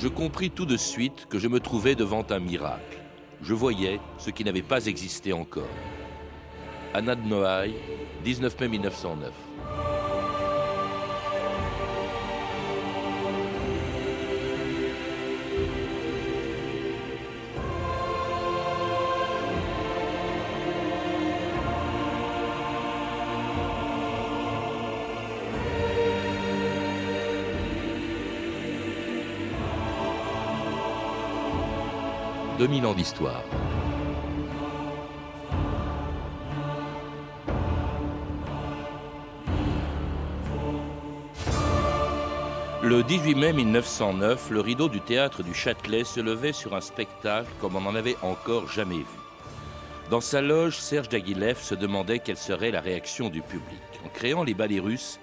Je compris tout de suite que je me trouvais devant un miracle. Je voyais ce qui n'avait pas existé encore. Anna de Noailles, 19 mai 1909. 2000 ans d'histoire. Le 18 mai 1909, le rideau du théâtre du Châtelet se levait sur un spectacle comme on n'en avait encore jamais vu. Dans sa loge, Serge Daguilev se demandait quelle serait la réaction du public. En créant les ballets russes,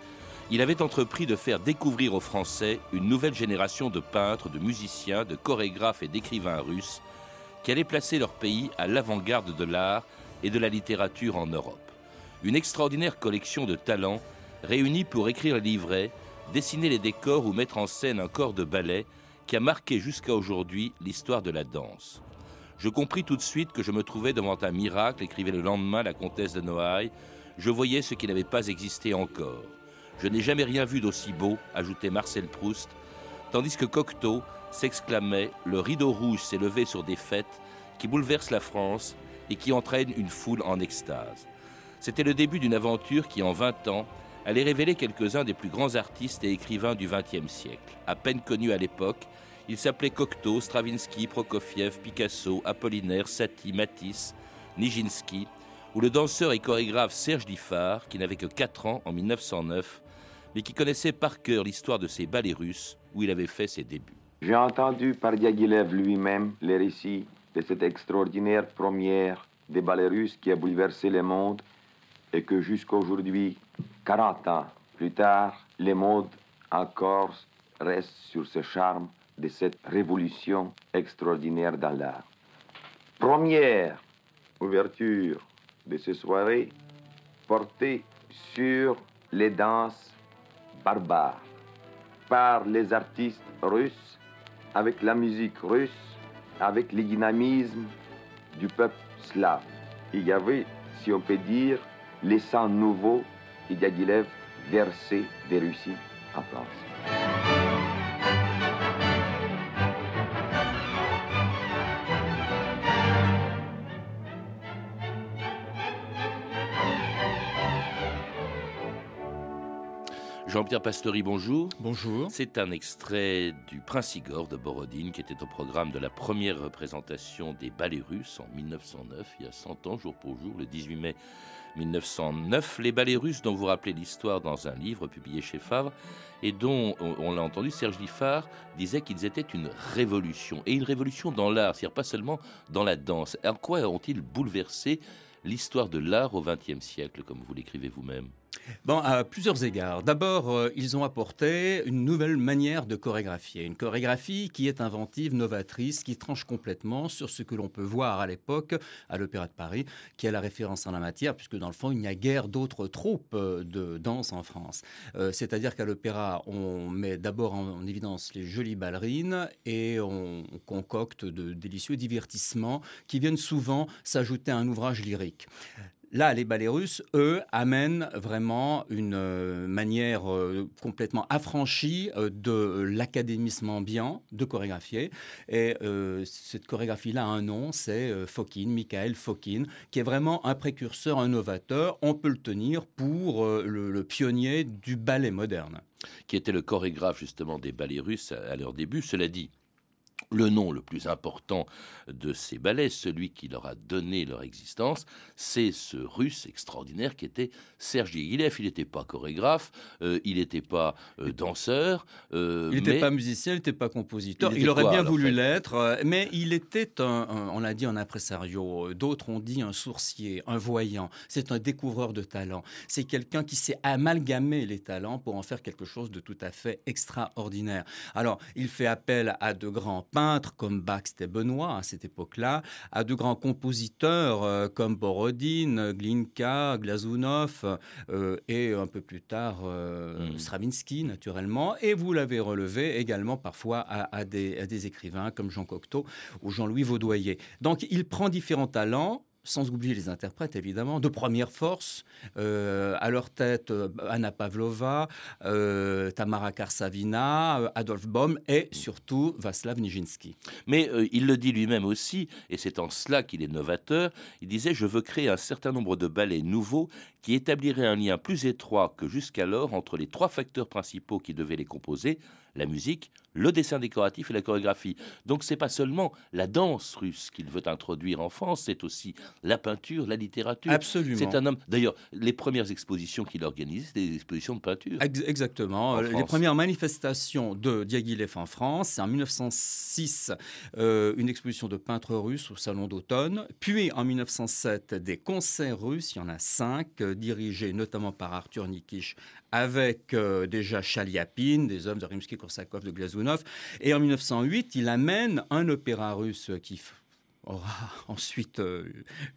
il avait entrepris de faire découvrir aux Français une nouvelle génération de peintres, de musiciens, de chorégraphes et d'écrivains russes qui allaient placer leur pays à l'avant-garde de l'art et de la littérature en Europe. Une extraordinaire collection de talents réunis pour écrire les livrets, dessiner les décors ou mettre en scène un corps de ballet qui a marqué jusqu'à aujourd'hui l'histoire de la danse. Je compris tout de suite que je me trouvais devant un miracle, écrivait le lendemain la comtesse de Noailles. Je voyais ce qui n'avait pas existé encore. Je n'ai jamais rien vu d'aussi beau, ajoutait Marcel Proust, tandis que Cocteau s'exclamait Le rideau rouge s'est levé sur des fêtes qui bouleversent la France et qui entraînent une foule en extase. C'était le début d'une aventure qui, en 20 ans, allait révéler quelques-uns des plus grands artistes et écrivains du XXe siècle. À peine connus à l'époque, ils s'appelaient Cocteau, Stravinsky, Prokofiev, Picasso, Apollinaire, Satie, Matisse, Nijinsky, ou le danseur et chorégraphe Serge Diffard, qui n'avait que 4 ans en 1909, mais qui connaissait par cœur l'histoire de ces ballets russes où il avait fait ses débuts. J'ai entendu par Diaghilev lui-même les récits de cette extraordinaire première des ballets russes qui a bouleversé le monde et que jusqu'à aujourd'hui, 40 ans plus tard, le monde encore reste sur ce charme de cette révolution extraordinaire dans l'art. Première ouverture de cette soirée portée sur les danses barbares par les artistes russes avec la musique russe, avec le dynamisme du peuple slave. Il y avait, si on peut dire, les sangs nouveaux et Diaghilev versés des Russies en France. Jean-Pierre Pastory, bonjour. Bonjour. C'est un extrait du Prince Igor de Borodine qui était au programme de la première représentation des ballets russes en 1909, il y a 100 ans, jour pour jour, le 18 mai 1909. Les ballets russes dont vous rappelez l'histoire dans un livre publié chez Favre et dont, on, l'a entendu, Serge Diffard disait qu'ils étaient une révolution. Et une révolution dans l'art, c'est-à-dire pas seulement dans la danse. En quoi ont-ils bouleversé l'histoire de l'art au XXe siècle, comme vous l'écrivez vous-même? Bon, à plusieurs égards. D'abord, euh, ils ont apporté une nouvelle manière de chorégraphier. Une chorégraphie qui est inventive, novatrice, qui tranche complètement sur ce que l'on peut voir à l'époque à l'Opéra de Paris, qui est la référence en la matière, puisque dans le fond, il n'y a guère d'autres troupes euh, de danse en France. Euh, c'est-à-dire qu'à l'opéra, on met d'abord en, évidence les jolies ballerines et on concocte de délicieux divertissements qui viennent souvent s'ajouter à un ouvrage lyrique. Là, les ballets russes, eux, amènent vraiment une euh, manière euh, complètement affranchie euh, de l'académisme ambiant de chorégraphier. Et cette chorégraphie-là a un nom, c'est Fokine, Michael Fokine, qui est vraiment un précurseur, un novateur. On peut le tenir pour le, pionnier du ballet moderne. Qui était le chorégraphe justement des ballets russes à leur début. Cela dit, le nom le plus important de ces ballets, celui qui leur a donné leur existence, c'est ce russe extraordinaire qui était Serge Diaghilev. Il n'était pas chorégraphe, euh, il n'était pas euh, danseur. Euh, il n'était pas musicien, il n'était pas compositeur. Il, aurait bien voulu l'être, mais il était, un, on l'a dit, un impresario. D'autres ont dit un sourcier, un voyant. C'est un découvreur de talents. C'est quelqu'un qui sait amalgamer les talents pour en faire quelque chose de tout à fait extraordinaire. Alors, il fait appel à de grands peintres comme Bach, c'était Benoît à cette époque-là, à de grands compositeurs euh, comme Borodine, Glinka, Glazunov euh, et un peu plus tard hmm. Stravinsky naturellement. Et vous l'avez relevé également parfois à, des, à des écrivains comme Jean Cocteau ou Jean-Louis Vaudoyer. Donc il prend différents talents sans oublier les interprètes évidemment, de première force, euh, à leur tête euh, Anna Pavlova, euh, Tamara Karsavina, Adolf Baum et surtout Václav Nijinsky. Mais il le dit lui-même aussi, et c'est en cela qu'il est novateur, il disait Je veux créer un certain nombre de ballets nouveaux qui établiraient un lien plus étroit que jusqu'alors entre les trois facteurs principaux qui devaient les composer, la musique, le dessin décoratif et la chorégraphie. Donc c'est pas seulement la danse russe qu'il veut introduire en France, c'est aussi la peinture, la littérature. Absolument. C'est un homme. D'ailleurs, les premières expositions qu'il organise, c'est des expositions de peinture. exactement. Les premières manifestations de Diaghilev en France, c'est en 1906 euh, une exposition de peintres russes au Salon d'automne, puis en 1907 des concerts russes, il y en a cinq, euh, dirigés notamment par Arthur Nikisch avec euh, déjà Chaliapine, des hommes de Rimsky-Korsakov, de Glazunov. Et en 1908, il amène un opéra russe qui aura ensuite euh,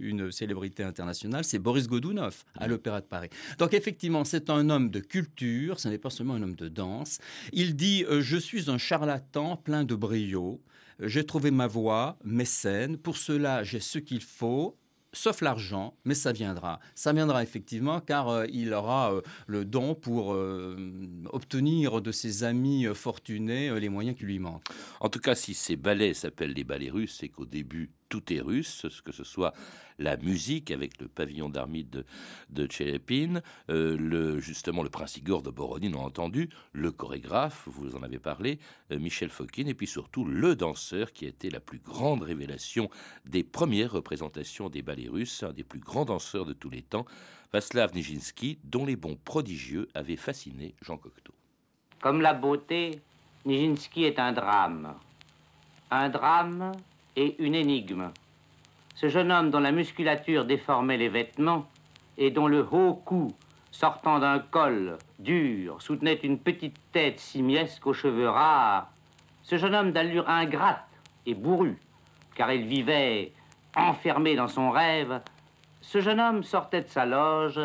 une célébrité internationale, c'est Boris Godunov à l'Opéra de Paris. Donc effectivement, c'est un homme de culture, ce n'est pas seulement un homme de danse. Il dit euh, Je suis un charlatan plein de brio. J'ai trouvé ma voix, mes scènes. Pour cela, j'ai ce qu'il faut sauf l'argent, mais ça viendra. Ça viendra effectivement car euh, il aura euh, le don pour euh, obtenir de ses amis fortunés les moyens qui lui manquent. En tout cas, si ces ballets s'appellent les ballets russes, c'est qu'au début, tout est russe, que ce soit la musique avec le pavillon d'armée de, de euh, le, justement le prince Igor de Borodine, on entendu, le chorégraphe, vous en avez parlé, euh, Michel Fokine, et puis surtout le danseur qui a été la plus grande révélation des premières représentations des ballets russes, un des plus grands danseurs de tous les temps, Vaslav Nijinsky, dont les bons prodigieux avaient fasciné Jean Cocteau. Comme la beauté, Nijinsky est un drame. Un drame et une énigme. Ce jeune homme dont la musculature déformait les vêtements et dont le haut cou, sortant d'un col dur, soutenait une petite tête simiesque aux cheveux rares, ce jeune homme d'allure ingrate et bourrue, car il vivait enfermé dans son rêve, ce jeune homme sortait de sa loge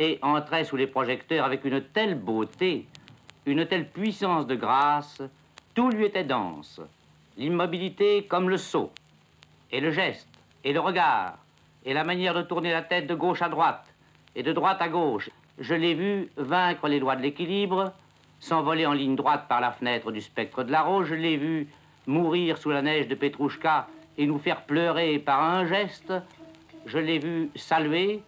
et entrait sous les projecteurs avec une telle beauté, une telle puissance de grâce, tout lui était dense l'immobilité comme le saut, et le geste, et le regard, et la manière de tourner la tête de gauche à droite, et de droite à gauche. Je l'ai vu vaincre les lois de l'équilibre, s'envoler en ligne droite par la fenêtre du spectre de la rose, je l'ai vu mourir sous la neige de Petrouchka et nous faire pleurer par un geste, je l'ai vu saluer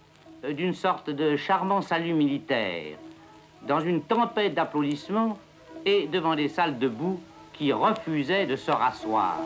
euh, d'une sorte de charmant salut militaire, dans une tempête d'applaudissements et devant des salles debout qui refusait de se rasseoir.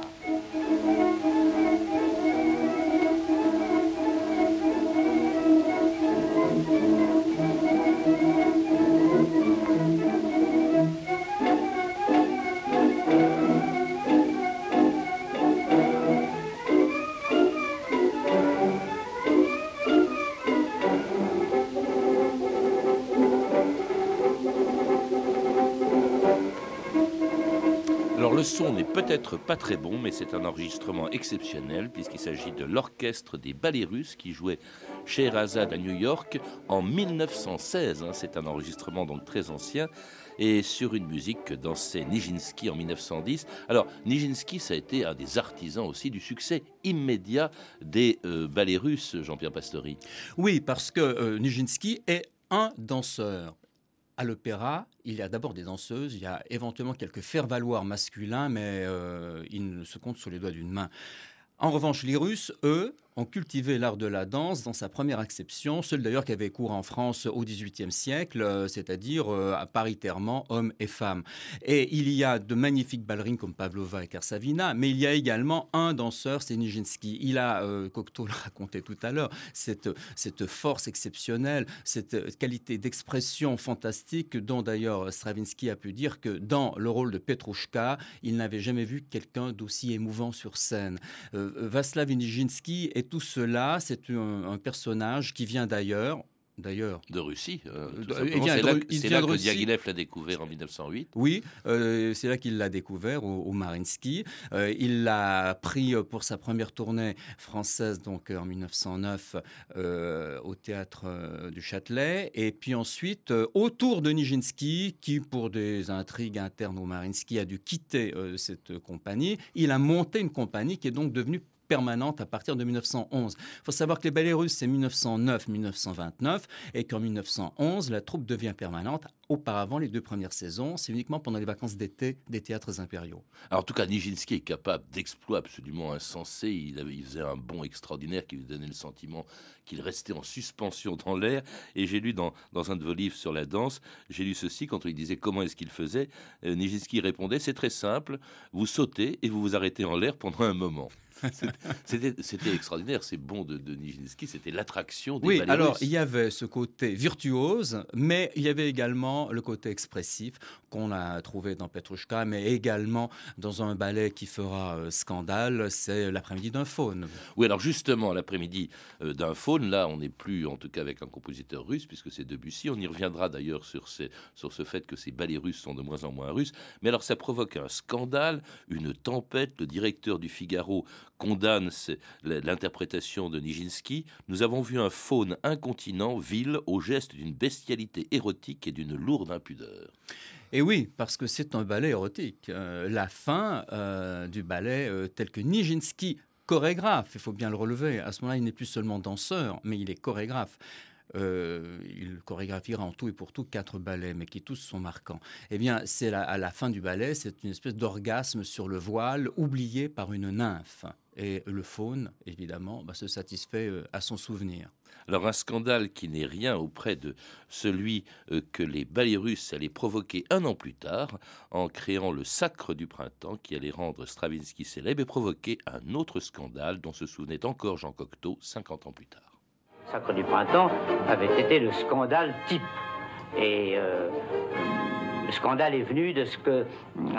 Peut-être pas très bon, mais c'est un enregistrement exceptionnel puisqu'il s'agit de l'orchestre des ballets russes qui jouait chez Razad à New York en 1916. Hein. C'est un enregistrement donc très ancien et sur une musique que dansait Nijinsky en 1910. Alors, Nijinsky, ça a été un des artisans aussi du succès immédiat des euh, ballets russes, Jean-Pierre Pastori. Oui, parce que euh, Nijinsky est un danseur à l'opéra, il y a d'abord des danseuses, il y a éventuellement quelques faire-valoir masculins, mais euh, ils ne se comptent sur les doigts d'une main. En revanche, les Russes, eux, ont cultivé l'art de la danse dans sa première acception, seul d'ailleurs qui avait cours en France au XVIIIe siècle, euh, c'est-à-dire euh, paritairement hommes et femmes. Et il y a de magnifiques ballerines comme Pavlova et Kersavina, mais il y a également un danseur, c'est Nijinsky. Il a, euh, Cocteau le racontait tout à l'heure, cette, force exceptionnelle, cette qualité d'expression fantastique dont d'ailleurs Stravinsky a pu dire que dans le rôle de Petrouchka, il n'avait jamais vu quelqu'un d'aussi émouvant sur scène. Vaslav Nijinsky est tout cela, c'est un, personnage qui vient d'ailleurs, d'ailleurs. De Russie. Euh, c'est là, que Diaghilev l'a découvert en 1908. Oui, euh, c'est là qu'il l'a découvert au, Marinsky. Euh, il l'a pris pour sa première tournée française, donc en 1909, au théâtre du Châtelet. Et puis ensuite, autour de Nijinsky, qui, pour des intrigues internes au Marinsky, a dû quitter cette compagnie, il a monté une compagnie qui est donc devenue permanente à partir de 1911. Il faut savoir que les ballets russes, c'est 1909-1929 et qu'en 1911, la troupe devient permanente. Auparavant, les deux premières saisons, c'est uniquement pendant les vacances d'été des théâtres impériaux. Alors, en tout cas, Nijinsky est capable d'exploits absolument insensés. Il, avait, faisait un bond extraordinaire qui lui donnait le sentiment qu'il restait en suspension dans l'air. Et j'ai lu dans, dans, un de vos livres sur la danse, j'ai lu ceci quand on lui disait comment est-ce qu'il faisait. Euh, Nijinsky répondait, c'est très simple, vous sautez et vous vous arrêtez en l'air pendant un moment. C'était extraordinaire, c'est bon de, de Nijinsky, c'était l'attraction des Oui, alors il y avait ce côté virtuose, mais il y avait également le côté expressif qu'on a trouvé dans Petrushka, mais également dans un ballet qui fera euh, scandale, c'est l'après-midi d'un faune. Oui, alors justement, l'après-midi euh, d'un faune, là, on n'est plus en tout cas avec un compositeur russe, puisque c'est Debussy. On y reviendra d'ailleurs sur, sur ce fait que ces ballets russes sont de moins en moins russes. Mais alors ça provoque un scandale, une tempête. Le directeur du Figaro condamne l'interprétation de Nijinsky, nous avons vu un faune incontinent, vil, au geste d'une bestialité érotique et d'une lourde impudeur. Et oui, parce que c'est un ballet érotique. Euh, la fin euh, du ballet euh, tel que Nijinsky, chorégraphe, il faut bien le relever, à ce moment-là, il n'est plus seulement danseur, mais il est chorégraphe. il chorégraphiera en tout et pour tout quatre ballets, mais qui tous sont marquants. Eh bien, c'est à la fin du ballet, c'est une espèce d'orgasme sur le voile, oublié par une nymphe. Et le faune, évidemment, bah, se satisfait euh, à son souvenir. Alors un scandale qui n'est rien auprès de celui euh, que les ballets russes allaient provoquer un an plus tard en créant le Sacre du printemps qui allait rendre Stravinsky célèbre et provoquer un autre scandale dont se souvenait encore Jean Cocteau 50 ans plus tard. Sacre du printemps avait été le scandale type. Et euh, le scandale est venu de ce que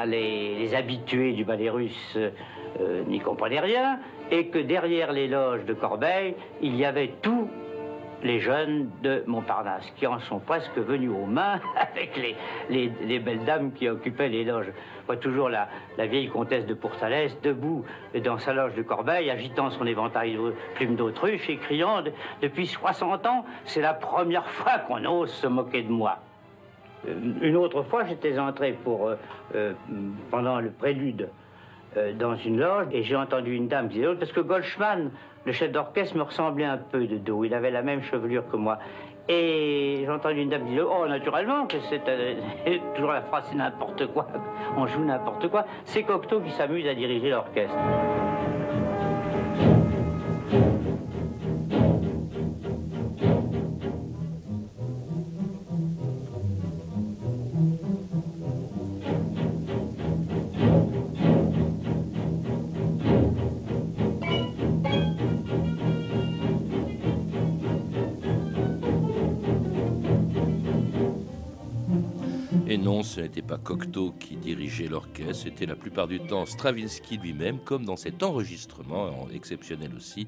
les, les habitués du ballet russe euh, n'y comprenait rien, et que derrière les loges de Corbeil, il y avait tous les jeunes de Montparnasse, qui en sont presque venus aux mains avec les, les, belles dames qui occupaient les loges. Je vois toujours la, la vieille comtesse de Pourtalès debout dans sa loge de Corbeil, agitant son éventail de plumes d'autruche et criant Depuis 60 ans, c'est la première fois qu'on ose se moquer de moi. Euh, une autre fois, j'étais entré pour, euh, pendant le prélude euh, dans une loge et j'ai entendu une dame dire parce que Goldschmann, le chef d'orchestre, me ressemblait un peu de dos. Il avait la même chevelure que moi. Et j'ai entendu une dame dire Oh, naturellement, que c'est euh, toujours la phrase c'est n'importe quoi, on joue n'importe quoi. C'est Cocteau qui s'amuse à diriger l'orchestre. Ce n'était pas Cocteau qui dirigeait l'orchestre, c'était la plupart du temps Stravinsky lui-même, comme dans cet enregistrement exceptionnel aussi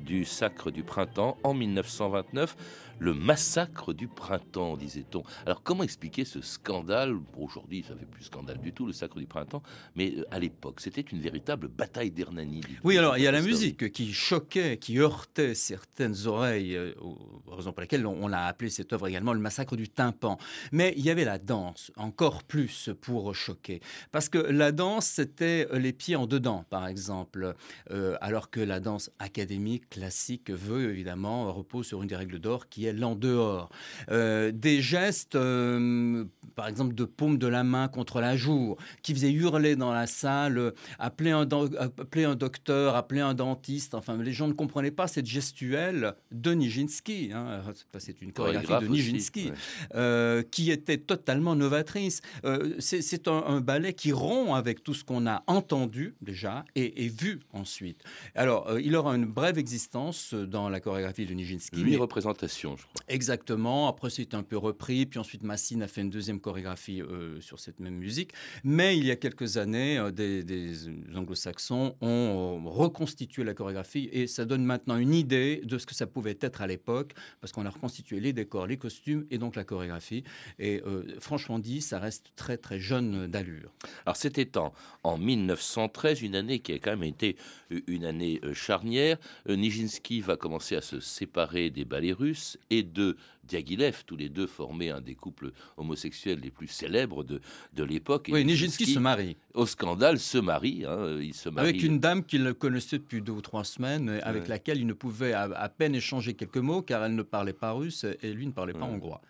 du Sacre du Printemps en 1929 le massacre du printemps, disait-on. Alors comment expliquer ce scandale? Aujourd'hui, ça fait plus scandale du tout, le sacre du printemps, mais euh, à l'époque, c'était une véritable bataille d'Hernani. Oui, alors il y a la musique qui choquait, qui heurtait certaines oreilles, euh, raison pour laquelle on, a appelé cette œuvre également le massacre du tympan. Mais il y avait la danse, encore plus pour choquer. Parce que la danse, c'était les pieds en dedans, par exemple, euh, alors que la danse académique, classique, veut évidemment, repose sur une des règles d'or qui l'en dehors. Euh, des gestes, euh, par exemple, de paume de la main contre la joue, qui faisaient hurler dans la salle, appeler un, appeler un docteur, appeler un dentiste. Enfin, les gens ne comprenaient pas cette gestuelle de Nijinsky. Hein. C'est une chorégraphie de Nijinsky, euh, qui était totalement novatrice. C'est un, ballet qui rompt avec tout ce qu'on a entendu déjà et, vu ensuite. Alors, il aura une brève existence dans la chorégraphie de Nijinsky. Huit représentations je crois. Exactement. Après, c'est un peu repris. Puis ensuite, Massine a fait une deuxième chorégraphie euh, sur cette même musique. Mais il y a quelques années, euh, des, anglo-saxons ont reconstitué la chorégraphie et ça donne maintenant une idée de ce que ça pouvait être à l'époque parce qu'on a reconstitué les décors, les costumes et donc la chorégraphie. Et franchement dit, ça reste très, très jeune d'allure. Alors, c'était en, en 1913, une année qui a quand même été une année charnière. Nijinsky va commencer à se séparer des ballets russes et de Diaghilev, tous les deux formaient un des couples homosexuels les plus célèbres de, de l'époque. Oui, Nijinsky se marie. Au scandale, se marie, hein, il se marie. Avec une dame qu'il connaissait depuis deux ou trois semaines, avec laquelle il ne pouvait à, peine échanger quelques mots, car elle ne parlait pas russe et lui ne parlait pas hongrois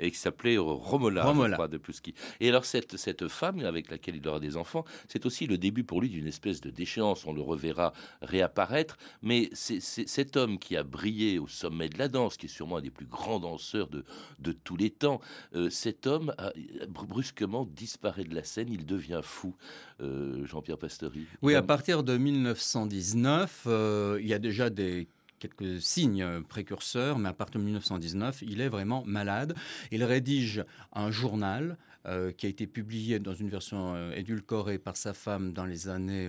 et qui s'appelait Romola, Romola. de Plusky. Et alors cette, cette femme avec laquelle il aura des enfants, c'est aussi le début pour lui d'une espèce de déchéance. On le reverra réapparaître, mais c'est cet homme qui a brillé au sommet de la danse, qui est sûrement un des plus grands danseurs de, de tous les temps, euh, cet homme a, brusquement disparaît de la scène, il devient fou. Euh, Jean-Pierre Pastory. Oui, à partir de 1919, euh, il y a déjà des quelques signes précurseurs, mais à partir de 1919, il est vraiment malade. Il rédige un journal euh, qui a été publié dans une version euh, édulcorée par sa femme dans les années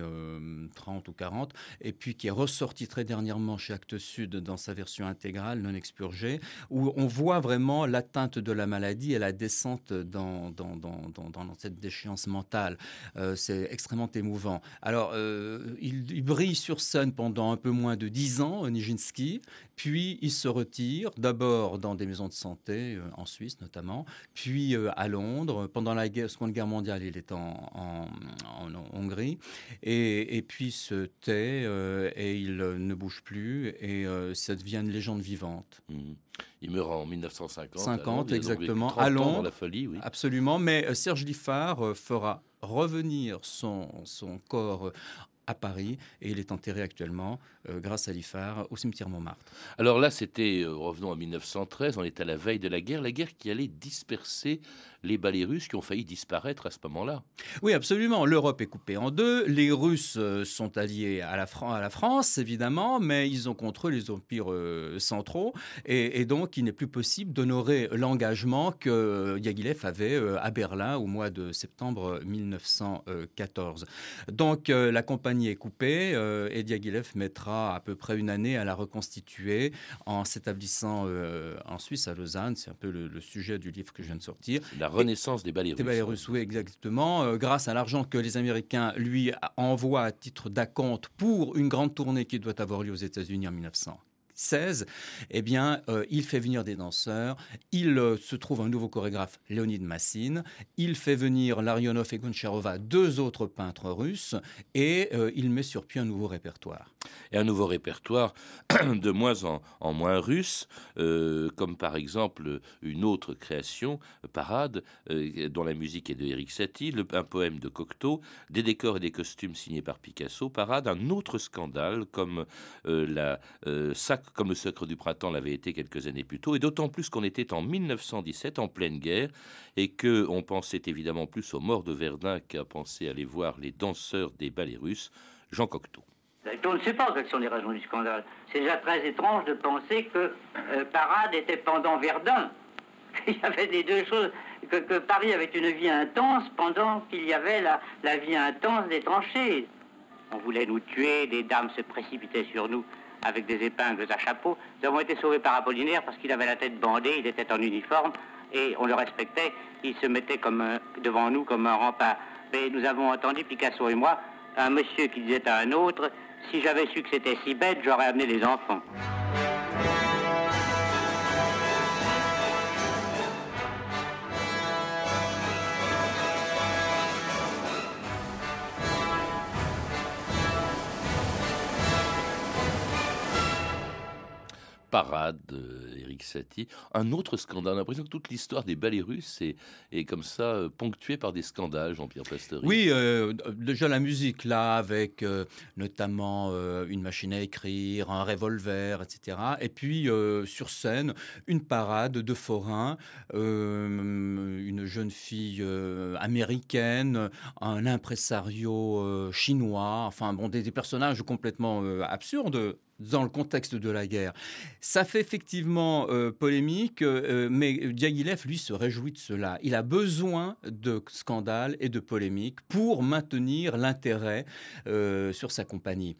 30 euh, ou 40, et puis qui est ressorti très dernièrement chez Actes Sud dans sa version intégrale, non expurgée, où on voit vraiment l'atteinte de la maladie et la descente dans, dans, dans, dans cette déchéance mentale. C'est extrêmement émouvant. Alors, il, il, brille sur scène pendant un peu moins de dix ans, Nijinsky, puis il se retire, d'abord dans des maisons de santé, en Suisse notamment, puis à Londres, pendant la Seconde Guerre mondiale, il est en, Hongrie, et, puis se tait euh, et il ne bouge plus, et euh, ça devient une légende vivante. Mmh. Il meurt en 1950. 50, exactement, à Londres. la folie, oui. Absolument, mais euh, Serge Liffard fera revenir son, son corps à Paris et il est enterré actuellement, euh, grâce à l'IFAR, au cimetière Montmartre. Alors là, c'était, euh, revenons en 1913, on est à la veille de la guerre, la guerre qui allait disperser les ballets russes qui ont failli disparaître à ce moment-là. Oui, absolument. L'Europe est coupée en deux. Les Russes euh, sont alliés à la, à la, France, évidemment, mais ils ont contre eux les empires centraux. Et, donc, il n'est plus possible d'honorer l'engagement que Yagilev avait à Berlin au mois de septembre 1914. Donc, la compagnie est coupée euh, et Diaghilev mettra à peu près une année à la reconstituer en s'établissant euh, en Suisse, à Lausanne. C'est un peu le, sujet du livre que je viens de sortir. La renaissance des ballets russes. Des ballets russes, oui, exactement. Euh, grâce à l'argent que les Américains lui envoient à titre d'acompte pour une grande tournée qui doit avoir lieu aux États-Unis en 1900. 16, eh bien, euh, il fait venir des danseurs, il euh, se trouve un nouveau chorégraphe, Léonid Massine, il fait venir Larionov et Goncharova, deux autres peintres russes, et euh, il met sur pied un nouveau répertoire. Et un nouveau répertoire de moins en, moins russe, comme par exemple une autre création, Parade, dont la musique est de Eric Satie, un poème de Cocteau, des décors et des costumes signés par Picasso, Parade, un autre scandale comme la sac comme le Sacre du Printemps l'avait été quelques années plus tôt, et d'autant plus qu'on était en 1917, en pleine guerre, et que on pensait évidemment plus aux morts de Verdun qu'à penser aller voir les danseurs des ballets russes, Jean Cocteau. On ne sait pas quelles sont les raisons du scandale. C'est déjà très étrange de penser que euh, Parade était pendant Verdun. Il y avait les deux choses, que, Paris avait une vie intense pendant qu'il y avait la, la vie intense des tranchées. On voulait nous tuer, des dames se précipitaient sur nous avec des épingles à chapeau. Nous avons été sauvés par Apollinaire parce qu'il avait la tête bandée, il était en uniforme et on le respectait. Il se mettait comme euh, devant nous comme un rempart. Mais nous avons entendu, Picasso et moi, un monsieur qui disait à un autre, si j'avais su que c'était si bête, j'aurais amené des enfants. Parade, Eric Satie. Un autre scandale. On a l'impression que toute l'histoire des ballets russes est, comme ça euh, ponctuée par des scandales, Jean-Pierre Pastory. Oui, euh, déjà la musique, là, avec euh, notamment une machine à écrire, un revolver, etc. Et puis, sur scène, une parade de forains, une jeune fille américaine, un impresario chinois, enfin, bon, des personnages complètement absurdes dans le contexte de la guerre. Ça fait effectivement euh, polémique, euh, mais Diaghilev, lui, se réjouit de cela. Il a besoin de scandales et de polémiques pour maintenir l'intérêt euh, sur sa compagnie.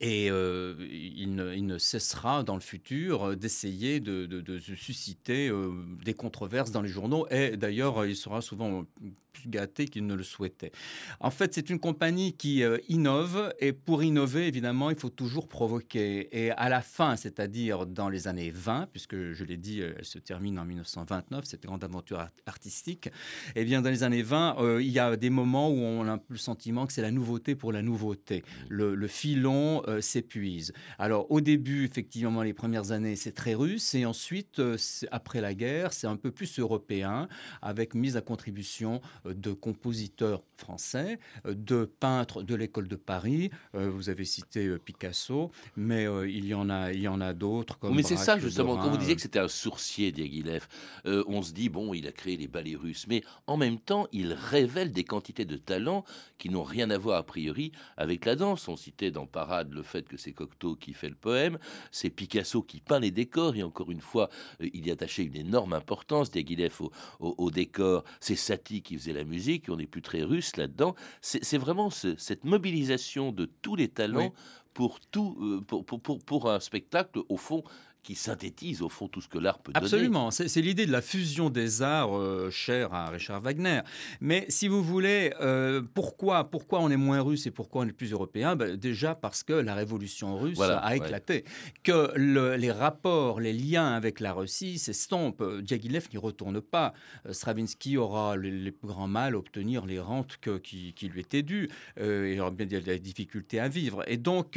Et euh, il, ne, cessera dans le futur euh, d'essayer de, susciter euh, des controverses dans les journaux. Et d'ailleurs, il sera souvent plus gâté qu'il ne le souhaitait. En fait, c'est une compagnie qui innove. Et pour innover, évidemment, il faut toujours provoquer. Et à la fin, c'est-à-dire dans les années 20, puisque je l'ai dit, elle se termine en 1929, cette grande aventure artistique, et eh bien, dans les années 20, il y a des moments où on a le sentiment que c'est la nouveauté pour la nouveauté. Le, le filon euh, s'épuise. Alors au début, effectivement, les premières années, c'est très russe, et ensuite, euh, après la guerre, c'est un peu plus européen, avec mise à contribution euh, de compositeurs français, de peintres de l'école de Paris. vous avez cité Picasso, mais il y en a, il y en a d'autres. mais c'est ça justement. Quand vous disiez que c'était un sourcier, Diaghilev, on se dit bon, il a créé les ballets russes, mais en même temps, il révèle des quantités de talents qui n'ont rien à voir a priori avec la danse. On citait dans Parade le fait que c'est Cocteau qui fait le poème, c'est Picasso qui peint les décors, et encore une fois, euh, il y attachait une énorme importance, Diaghilev au, au, décor, c'est Satie qui faisait la musique, on n'est plus très russe là-dedans. C'est vraiment cette mobilisation de tous les talents pour, tout, euh, pour, pour, pour, un spectacle, au fond, qui synthétise au fond tout ce que l'art peut Absolument. donner. Absolument, c'est l'idée de la fusion des arts euh, chère à Richard Wagner. Mais si vous voulez, euh, pourquoi, pourquoi on est moins russe et pourquoi on est plus européen? Ben, Déjà parce que la révolution russe a éclaté. Que les rapports, les liens avec la Russie s'estompent. Diaghilev n'y retourne pas. Euh, Stravinsky aura les, plus grands mal à obtenir les rentes que, qui, lui étaient dues. il aura bien des difficultés à vivre. Et donc,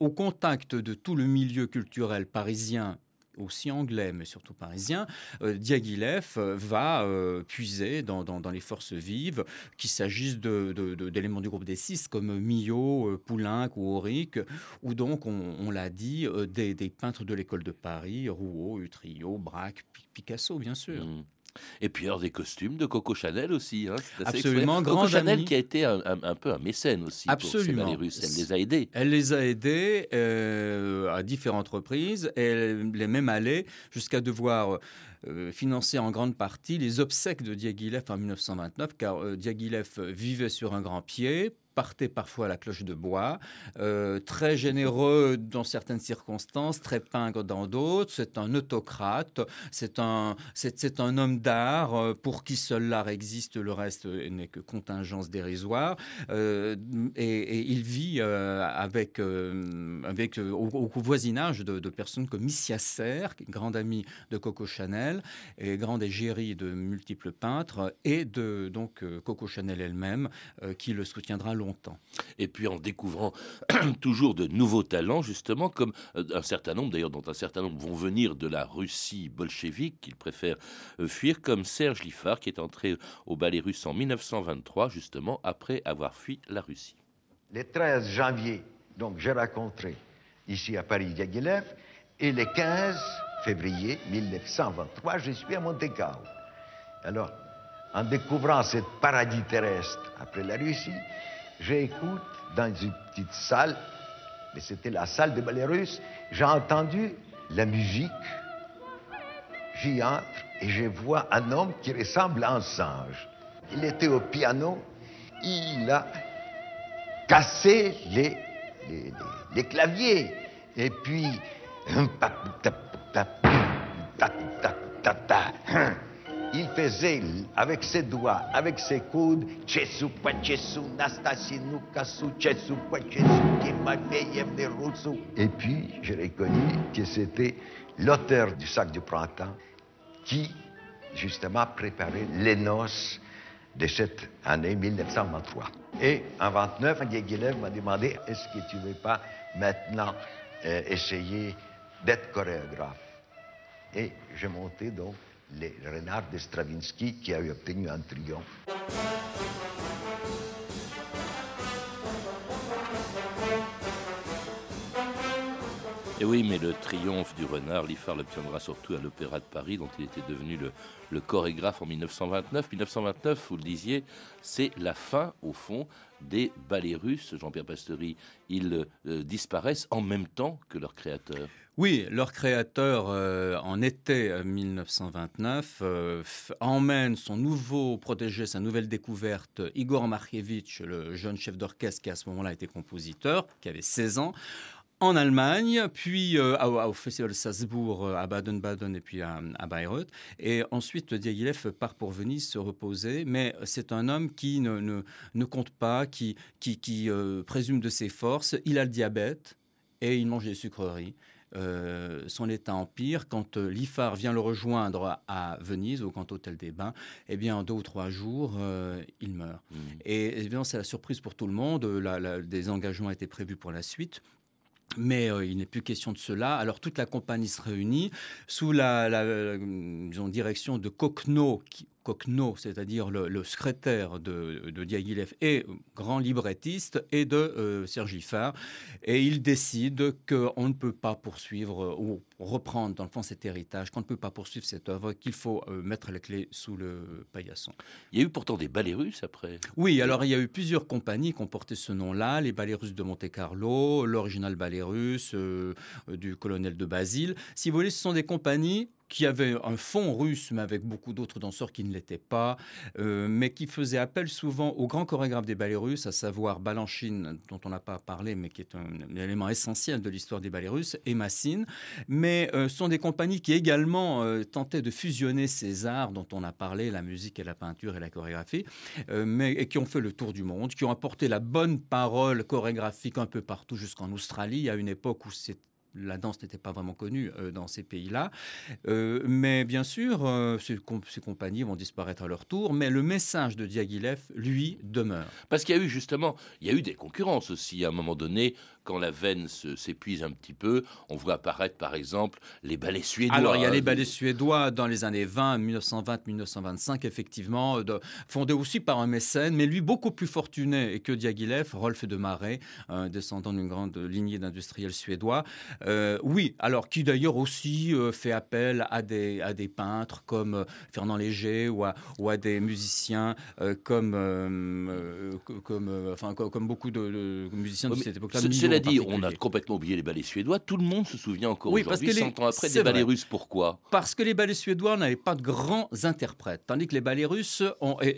au contact de tout le milieu culturel parisien, aussi anglais, mais surtout parisien, euh, Diaghilev euh, va euh, puiser dans, les forces vives, qu'il s'agisse d'éléments du groupe des six comme Millot, Poulenc ou Auric, ou donc, on, l'a dit, des, peintres de l'école de Paris, Rouault, Utrillo, Braque, Picasso, bien sûr. Mmh. Et puis alors des costumes de Coco Chanel aussi. Hein, Absolument, Coco Chanel qui a été un, peu un mécène aussi Absolument. pour ces Elle les a aidés. Elle les a aidés euh, à différentes reprises. Et elle est même allée jusqu'à devoir euh, financer en grande partie les obsèques de Diaghilev en 1929, car euh, Diaghilev vivait sur un grand pied, partait parfois à la cloche de bois, euh, très généreux dans certaines circonstances, très pingre dans d'autres. C'est un autocrate, c'est un, c'est, un homme d'art euh, pour qui seul l'art existe, le reste n'est que contingence dérisoire. Euh, et, il vit avec, avec au, voisinage de, personnes comme Missia Serre, grande amie de Coco Chanel, et grande égérie de multiples peintres, et de donc Coco Chanel elle-même, qui le soutiendra longtemps. Et puis en découvrant toujours de nouveaux talents, justement, comme euh, un certain nombre, d'ailleurs, dont un certain nombre vont venir de la Russie bolchevique, qu'ils préfèrent euh, fuir, comme Serge Liffard, qui est entré au ballet russe en 1923, justement, après avoir fui la Russie. Le 13 janvier, donc, j'ai rencontré ici à Paris Diaghilev, et le 15 février 1923, je suis à Monte Carlo. Alors, en découvrant cette paradis terrestre après la Russie, j'écoute dans une petite salle, mais c'était la salle de ballet russe, j'ai entendu la musique, j'y entre et je vois un homme qui ressemble à un singe. Il était au piano, il a cassé les, les, les claviers, et puis... il faisait avec ses doigts, avec ses coudes, Et puis, j'ai reconnu que c'était l'auteur du sac du printemps qui, justement, préparait les noces de cette année 1923. Et en 29, Guéguilev m'a demandé est-ce que tu ne veux pas maintenant euh, essayer d'être chorégraphe? Et j'ai monté donc les renards de Stravinsky qui a obtenu un triomphe. Et oui, mais le triomphe du renard, Liffard l'obtiendra surtout à l'Opéra de Paris, dont il était devenu le, chorégraphe en 1929. 1929, vous le disiez, c'est la fin, au fond, des ballets russes. Jean-Pierre Pastery, ils euh, disparaissent en même temps que leurs créateurs. Oui, leur créateur, euh, en été 1929, euh, emmène son nouveau protégé, sa nouvelle découverte, Igor Markievitch, le jeune chef d'orchestre qui à ce moment-là était compositeur, qui avait 16 ans, en Allemagne, puis euh, au Festival Salzbourg, euh, à Baden-Baden et puis à, Bayreuth. Et ensuite, Diaghilev part pour Venise se reposer, mais c'est un homme qui ne, compte pas, qui, euh, présume de ses forces. Il a le diabète et il mange des sucreries. Son état empire. Quand l'IFAR vient le rejoindre à Venise, au Grand Hôtel des Bains, eh bien, en deux ou trois jours, il meurt. Mmh. Et évidemment, c'est la surprise pour tout le monde. des engagements étaient prévus pour la suite. Mais euh, il n'est plus question de cela. Alors toute la compagnie se réunit sous la, direction de Kokno, qui, Kokno, c'est-à-dire le, secrétaire de, de Diaghilev et grand librettiste, et de euh, Sergi Far. Et il décide qu'on ne peut pas poursuivre euh, ou reprendre dans le fond cet héritage, qu'on ne peut pas poursuivre cette œuvre, qu'il faut euh, mettre la clé sous le paillasson. Il y a eu pourtant des ballets russes après. Oui, alors il y a eu plusieurs compagnies qui ont porté ce nom-là, les ballets russes de Monte-Carlo, l'original ballet russe du colonel de Basile. Si vous voulez, ce sont des compagnies qui avait un fond russe, mais avec beaucoup d'autres danseurs qui ne l'étaient pas, euh, mais qui faisait appel souvent aux grands chorégraphes des ballets russes, à savoir Balanchine, dont on n'a pas parlé, mais qui est un, élément essentiel de l'histoire des ballets russes, et Massine. Mais euh, sont des compagnies qui également euh, tentaient de fusionner ces arts dont on a parlé, la musique et la peinture et la chorégraphie, mais et qui ont fait le tour du monde, qui ont apporté la bonne parole chorégraphique un peu partout jusqu'en Australie, à une époque où c'est la danse n'était pas vraiment connue euh, dans ces pays-là. Euh, mais bien sûr, euh, ces, compagnies vont disparaître à leur tour, mais le message de Diaghilev, lui, demeure. Parce qu'il y a eu justement, il y a eu des concurrences aussi à un moment donné quand la veine s'épuise un petit peu, on voit apparaître par exemple les ballets suédois. Alors il y a les ballets suédois dans les années 20, 1920-1925, effectivement, de, fondés aussi par un mécène, mais lui beaucoup plus fortuné que Diaghilev, Rolf de Marais, descendant d'une grande lignée d'industriels suédois. Euh, oui, alors qui d'ailleurs aussi euh, fait appel à des, à des peintres comme euh, Fernand Léger ou à, ou à des musiciens comme, comme, enfin, comme, beaucoup de, musiciens de cette époque-là dit, on a complètement oublié les ballets suédois. Tout le monde se souvient encore oui, aujourd'hui, 100 ans après, des ballets russes. Pourquoi? Parce que les ballets suédois n'avaient pas de grands interprètes, tandis que les ballets russes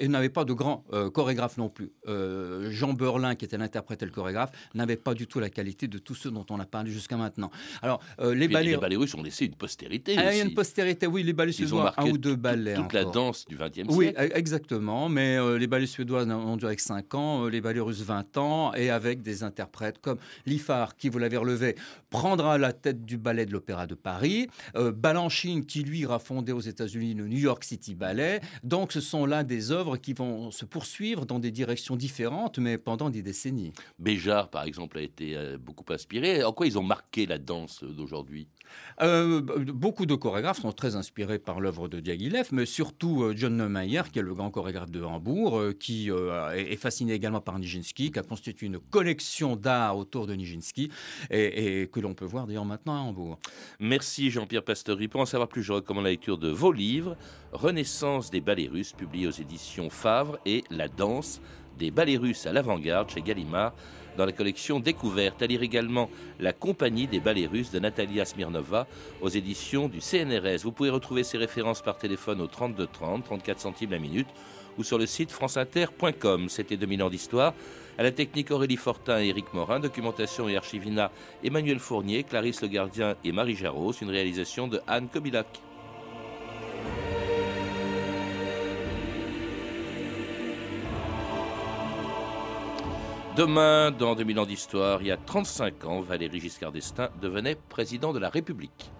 n'avaient pas de grands euh, chorégraphes non plus. Euh, Jean Berlin, qui était l'interprète et le chorégraphe, n'avait pas du tout la qualité de tous ceux dont on a parlé jusqu'à maintenant. Alors, euh, les, ballets... les ballets russes ont laissé une postérité ah, aussi. Une postérité, oui, les ballets suédois, un ou deux ballets. Toute la danse du XXe siècle. Oui, exactement. Mais les ballets suédois ont duré que 5 ans, les ballets russes 20 ans, et avec des interprètes comme Lifar, qui vous l'avez relevé, prendra la tête du ballet de l'Opéra de Paris. Euh, Balanchine, qui lui ira fonder aux États-Unis le New York City Ballet. Donc, ce sont là des œuvres qui vont se poursuivre dans des directions différentes, mais pendant des décennies. Béjart, par exemple, a été euh, beaucoup inspiré. En quoi ils ont marqué la danse d'aujourd'hui? Euh, Beaucoup de chorégraphes sont très inspirés par l'œuvre de Diaghilev, mais surtout John Neumayer, qui est le grand chorégraphe de Hambourg, qui est fasciné également par Nijinsky, qui a constitué une collection d'art autour de Nijinsky et, que l'on peut voir d'ailleurs maintenant à Hambourg. Merci Jean-Pierre Pastory. Pour en savoir plus, je recommande la lecture de vos livres Renaissance des ballets russes, publié aux éditions Favre, et La danse des ballets russes à l'avant-garde chez Gallimard dans la collection Découverte. À lire également La compagnie des ballets russes de Natalia Smirnova aux éditions du CNRS. Vous pouvez retrouver ces références par téléphone au 32 30, 34 centimes la minute ou sur le site franceinter.com. C'était 2000 ans d'histoire. À la technique Aurélie Fortin et Éric Morin, documentation et archivina Emmanuel Fournier, Clarisse Le Gardien et Marie Jarros, une réalisation de Anne Kobilac. Demain, dans 2000 ans d'histoire, il y a 35 ans, Valéry Giscard d'Estaing devenait président de la République.